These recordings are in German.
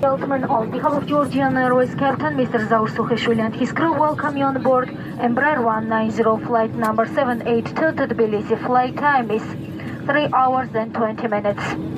Gentlemen, on behalf of Georgian Airways Captain Mr. Zaur Sukhishvili and his crew welcome you on board Embraer 190 flight number 782 to Tbilisi. Flight time is 3 hours and 20 minutes.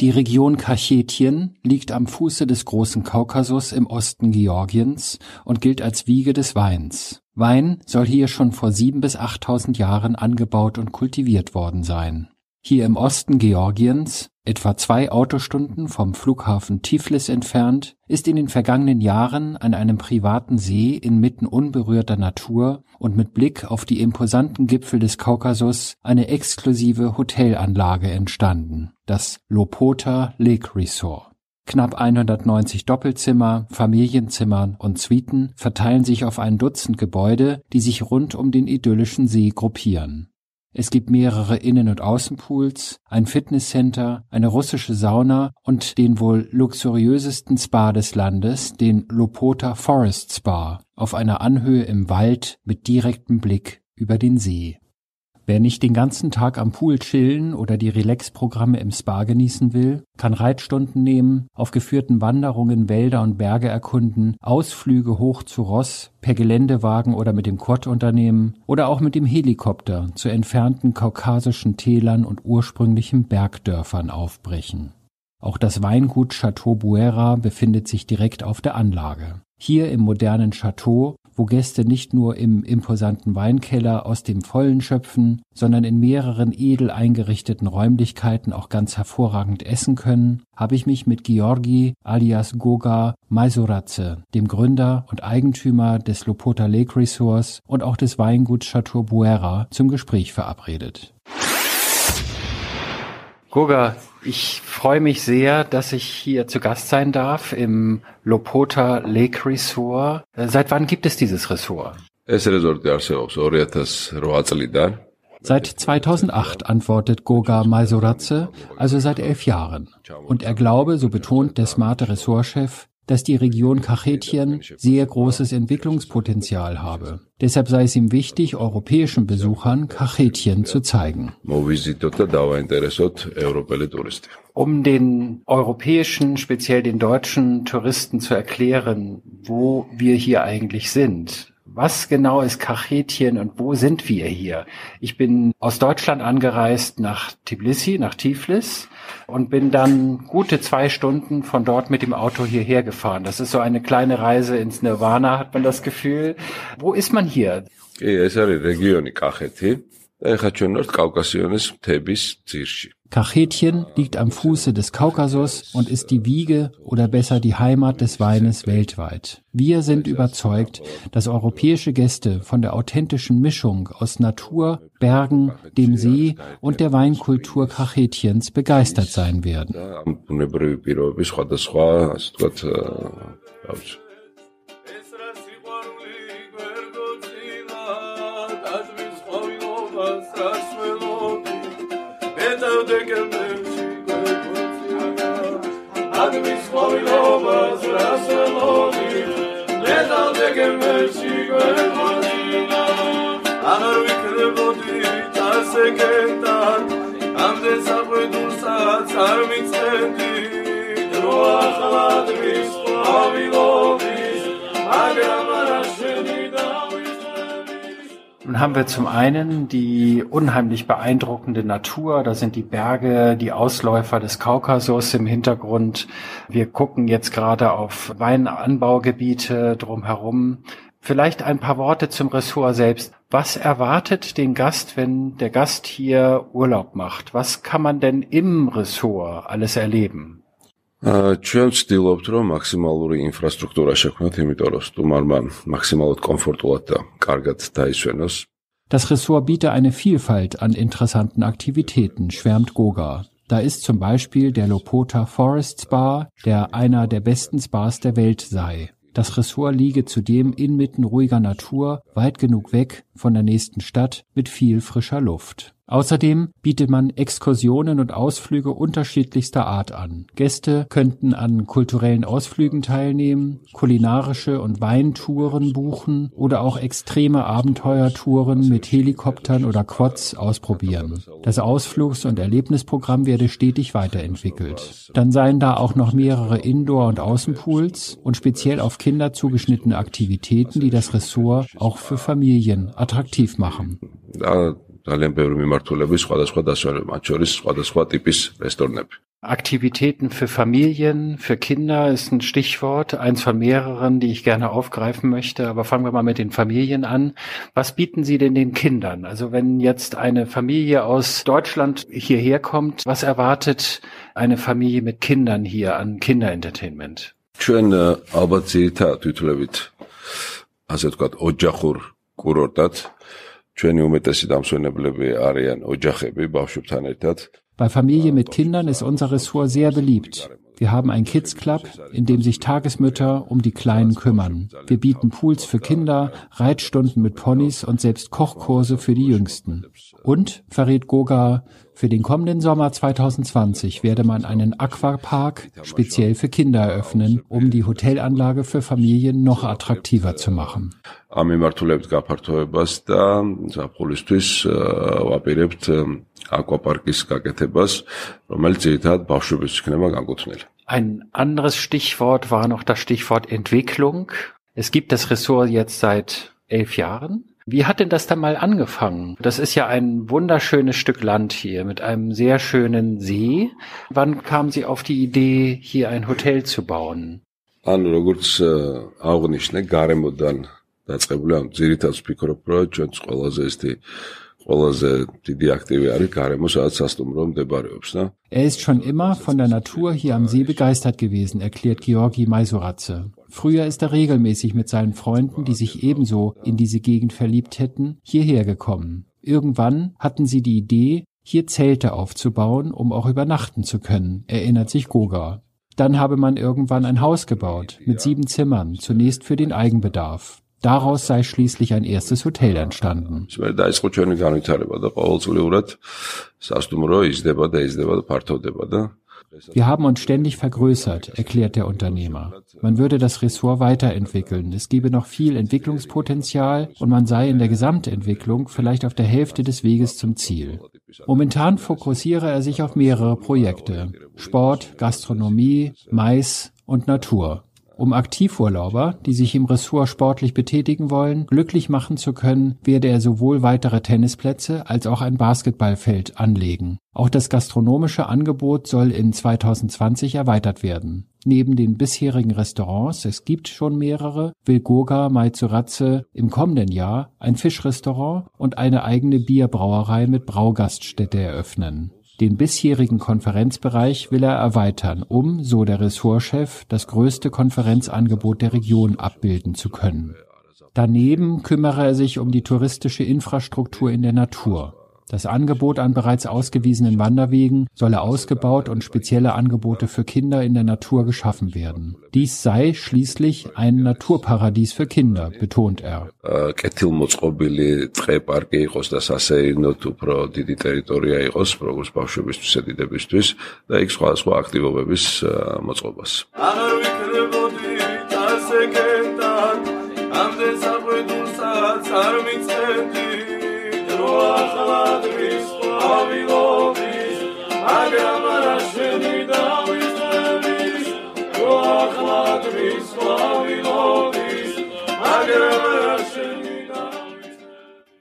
Die Region Kachetien liegt am Fuße des Großen Kaukasus im Osten Georgiens und gilt als Wiege des Weins. Wein soll hier schon vor sieben bis achttausend Jahren angebaut und kultiviert worden sein. Hier im Osten Georgiens, etwa zwei Autostunden vom Flughafen Tiflis entfernt, ist in den vergangenen Jahren an einem privaten See inmitten unberührter Natur und mit Blick auf die imposanten Gipfel des Kaukasus eine exklusive Hotelanlage entstanden, das Lopota Lake Resort. Knapp 190 Doppelzimmer, Familienzimmer und Suiten verteilen sich auf ein Dutzend Gebäude, die sich rund um den idyllischen See gruppieren. Es gibt mehrere Innen- und Außenpools, ein Fitnesscenter, eine russische Sauna und den wohl luxuriösesten Spa des Landes, den Lopota Forest Spa, auf einer Anhöhe im Wald mit direktem Blick über den See. Wer nicht den ganzen Tag am Pool chillen oder die Relax-Programme im Spa genießen will, kann Reitstunden nehmen, auf geführten Wanderungen Wälder und Berge erkunden, Ausflüge hoch zu Ross, per Geländewagen oder mit dem Quad unternehmen oder auch mit dem Helikopter zu entfernten kaukasischen Tälern und ursprünglichen Bergdörfern aufbrechen. Auch das Weingut Chateau Buera befindet sich direkt auf der Anlage. Hier im modernen Chateau wo Gäste nicht nur im imposanten Weinkeller aus dem Vollen schöpfen, sondern in mehreren edel eingerichteten Räumlichkeiten auch ganz hervorragend essen können, habe ich mich mit Georgi alias Goga Maisoratze, dem Gründer und Eigentümer des Lopota Lake Resorts und auch des Weinguts Chateau Buera zum Gespräch verabredet. Goga, ich freue mich sehr, dass ich hier zu Gast sein darf im Lopota Lake Resort. Äh, seit wann gibt es dieses Resort? Seit 2008 antwortet Goga Maisoratze, also seit elf Jahren. Und er glaube, so betont der smarte Ressortchef, dass die Region Kachetien sehr großes Entwicklungspotenzial habe. Deshalb sei es ihm wichtig, europäischen Besuchern Kachetien zu zeigen. Um den europäischen, speziell den deutschen Touristen zu erklären, wo wir hier eigentlich sind, was genau ist Kachetien und wo sind wir hier? Ich bin aus Deutschland angereist nach Tbilisi, nach Tiflis und bin dann gute zwei Stunden von dort mit dem Auto hierher gefahren. Das ist so eine kleine Reise ins Nirvana, hat man das Gefühl. Wo ist man hier? Kachetien liegt am Fuße des Kaukasus und ist die Wiege oder besser die Heimat des Weines weltweit. Wir sind überzeugt, dass europäische Gäste von der authentischen Mischung aus Natur, Bergen, dem See und der Weinkultur Kachetiens begeistert sein werden. აზრის ხორილობას რასელოდი ნედავდეგე მეში გვერდოდინა აღარ ვიქნებოდი ასე გეტად ამდენ საყვედურსაც არ მიწევდი დრო ახლა აზრის ხორილობის მაგრამ Nun haben wir zum einen die unheimlich beeindruckende Natur, da sind die Berge, die Ausläufer des Kaukasus im Hintergrund. Wir gucken jetzt gerade auf Weinanbaugebiete drumherum. Vielleicht ein paar Worte zum Ressort selbst. Was erwartet den Gast, wenn der Gast hier Urlaub macht? Was kann man denn im Ressort alles erleben? ჩვენ ვცდილობთ რომ მაქსიმალური ინფრასტრუქტურა შექმნათ, იმიტომ რომ სტუმარმა მაქსიმალურად კომფორტულად და კარგად დაისვენოს. Das Ressort biete eine Vielfalt an interessanten Aktivitäten, schwärmt Goga. Da ist zum Beispiel der Lopota Forest Spa, der einer der besten Spas der Welt sei. Das Ressort liege zudem inmitten ruhiger Natur, weit genug weg von der nächsten Stadt mit viel frischer Luft. Außerdem bietet man Exkursionen und Ausflüge unterschiedlichster Art an. Gäste könnten an kulturellen Ausflügen teilnehmen, kulinarische und Weintouren buchen oder auch extreme Abenteuertouren mit Helikoptern oder Quads ausprobieren. Das Ausflugs- und Erlebnisprogramm werde stetig weiterentwickelt. Dann seien da auch noch mehrere Indoor- und Außenpools und speziell auf Kinder zugeschnittene Aktivitäten, die das Ressort auch für Familien attraktiv machen ძალიან ბევრი მიმართულების სხვადასხვა დასვენები, მათ შორის სხვადასხვა ტიპის რესტორნები. Aktivitäten für Familien, für Kinder ist ein Stichwort, eins von mehreren, die ich gerne aufgreifen möchte. Aber fangen wir mal mit den Familien an. Was bieten Sie denn den Kindern? Also wenn jetzt eine Familie aus Deutschland hierher kommt, was erwartet eine Familie mit Kindern hier an Kinderentertainment? ჩვენ ალბათ ძირითადად ვითვლებით ასე ვთქვათ ოჯახურ კურორტად ჩვენი უმეტესი დამსვენებლები არიან ოჯახები ბავშვებთან ერთად. Bei Familie mit Kindern ist unser Ressort sehr beliebt. Wir haben ein Kids Club, in dem sich Tagesmütter um die Kleinen kümmern. Wir bieten Pools für Kinder, Reitstunden mit Ponys und selbst Kochkurse für die Jüngsten. Und, verrät Goga, für den kommenden Sommer 2020 werde man einen Aquapark speziell für Kinder eröffnen, um die Hotelanlage für Familien noch attraktiver zu machen. ამ მიმართულებით გაფართოებას და ზაფხულისთვის ვაპირებთ აკვაპარკის გაკეთებას, რომელიც ძირითადად ბავშვების იქნება განკუთვნილი. Ein anderes Stichwort war noch das Stichwort Entwicklung. Es gibt das Ressort jetzt seit elf Jahren. Wie hat denn das dann mal angefangen? Das ist ja ein wunderschönes Stück Land hier mit einem sehr schönen See. Wann kamen Sie auf die Idee, hier ein Hotel zu bauen? ანუ როგორც აღნიშნე გარემოდან დაწყებული ამ ძირითადად ვფიქრობ რომ ჩვენც ყველაზე ესეთი ყველაზე დიდი აქტივი არის გარემო სადაც სასტუმრო მდებარეობს და Er ist schon immer von der Natur hier am See begeistert gewesen, erklärt Georgi Maisoratze. Früher ist er regelmäßig mit seinen Freunden, die sich ebenso in diese Gegend verliebt hätten, hierher gekommen. Irgendwann hatten sie die Idee, hier Zelte aufzubauen, um auch übernachten zu können, erinnert sich Goga. Dann habe man irgendwann ein Haus gebaut, mit sieben Zimmern, zunächst für den Eigenbedarf. Daraus sei schließlich ein erstes Hotel entstanden. Wir haben uns ständig vergrößert, erklärt der Unternehmer. Man würde das Ressort weiterentwickeln. Es gebe noch viel Entwicklungspotenzial und man sei in der Gesamtentwicklung vielleicht auf der Hälfte des Weges zum Ziel. Momentan fokussiere er sich auf mehrere Projekte. Sport, Gastronomie, Mais und Natur um Aktivurlauber, die sich im Ressort sportlich betätigen wollen, glücklich machen zu können, werde er sowohl weitere Tennisplätze als auch ein Basketballfeld anlegen. Auch das gastronomische Angebot soll in 2020 erweitert werden. Neben den bisherigen Restaurants, es gibt schon mehrere, will Goga Maizuratze im kommenden Jahr ein Fischrestaurant und eine eigene Bierbrauerei mit Braugaststätte eröffnen. Den bisherigen Konferenzbereich will er erweitern, um, so der Ressortchef, das größte Konferenzangebot der Region abbilden zu können. Daneben kümmere er sich um die touristische Infrastruktur in der Natur. Das Angebot an bereits ausgewiesenen Wanderwegen solle ausgebaut und spezielle Angebote für Kinder in der Natur geschaffen werden. Dies sei schließlich ein Naturparadies für Kinder, betont er. არ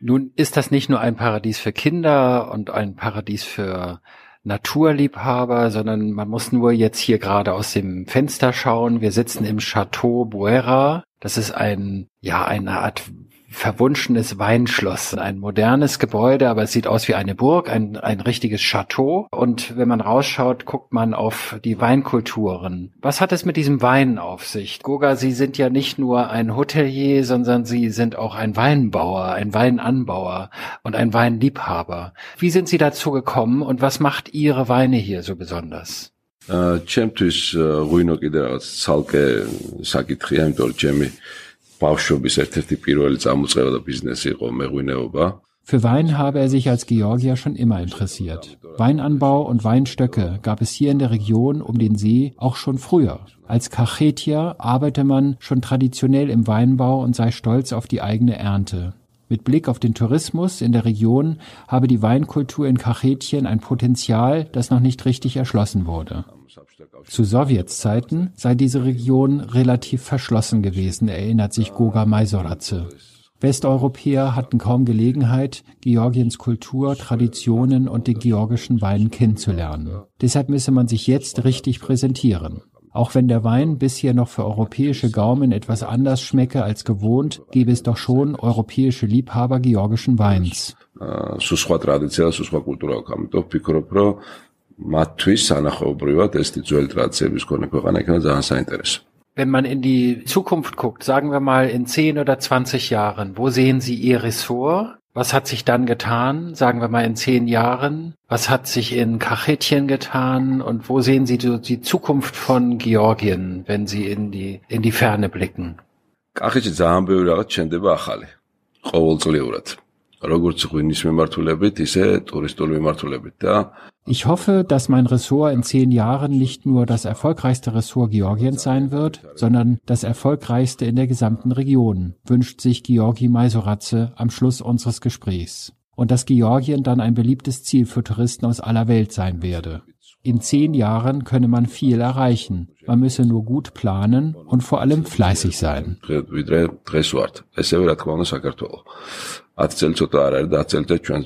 Nun ist das nicht nur ein Paradies für Kinder und ein Paradies für Naturliebhaber, sondern man muss nur jetzt hier gerade aus dem Fenster schauen. Wir sitzen im Chateau Buera. Das ist ein, ja, eine Art verwunschenes Weinschloss. Ein modernes Gebäude, aber es sieht aus wie eine Burg, ein, ein richtiges Chateau. Und wenn man rausschaut, guckt man auf die Weinkulturen. Was hat es mit diesem Wein auf sich? Goga, Sie sind ja nicht nur ein Hotelier, sondern Sie sind auch ein Weinbauer, ein Weinanbauer und ein Weinliebhaber. Wie sind Sie dazu gekommen und was macht Ihre Weine hier so besonders? ჩემთვის ღვინო კიდე რაღაც ცალკე საკითხია, იმიტომ რომ ჩემი ბავშვობის ერთ-ერთი პირველი წამოწყება და ბიზნესი იყო მეღვინეობა. Für Wein habe er sich als Georgier schon immer interessiert. Weinanbau und Weinstöcke gab es hier in der Region um den See auch schon früher. Als Kachetier arbeite man schon traditionell im Weinbau und sei stolz auf die eigene Ernte. Mit Blick auf den Tourismus in der Region habe die Weinkultur in Kachetien ein Potenzial, das noch nicht richtig erschlossen wurde. Zu Sowjetzeiten sei diese Region relativ verschlossen gewesen, erinnert sich Goga Maisoratze. Westeuropäer hatten kaum Gelegenheit, Georgiens Kultur, Traditionen und den georgischen Wein kennenzulernen. Deshalb müsse man sich jetzt richtig präsentieren. Auch wenn der Wein bisher noch für europäische Gaumen etwas anders schmecke als gewohnt, gäbe es doch schon europäische Liebhaber georgischen Weins. მათთვის სანახაობრივად ეს ძველი ტრადიციების მქონე ქვეყანა იქნება ძალიან საინტერესო. Wenn man in die Zukunft guckt, sagen wir mal in 10 oder 20 Jahren, wo sehen Sie Ihr Ressort? Was hat sich dann getan, sagen wir mal in 10 Jahren? Was hat sich in Kachetien getan? Und wo sehen Sie die, die Zukunft von Georgien, wenn Sie in die, in die Ferne blicken? კახეთში ძალიან ბევრი რაღაც ჩნდება ახალი. ყოველწლიურად. როგორც ღვინის მიმართულებით, ისე ტურისტული მიმართულებით და ich hoffe, dass mein Ressort in zehn Jahren nicht nur das erfolgreichste Ressort Georgiens sein wird, sondern das erfolgreichste in der gesamten Region, wünscht sich Georgi Maisoratze am Schluss unseres Gesprächs. Und dass Georgien dann ein beliebtes Ziel für Touristen aus aller Welt sein werde. In zehn Jahren könne man viel erreichen. Man müsse nur gut planen und vor allem fleißig sein. 10 წელი ცოტა არ არის და 10 წელიწად ჩვენ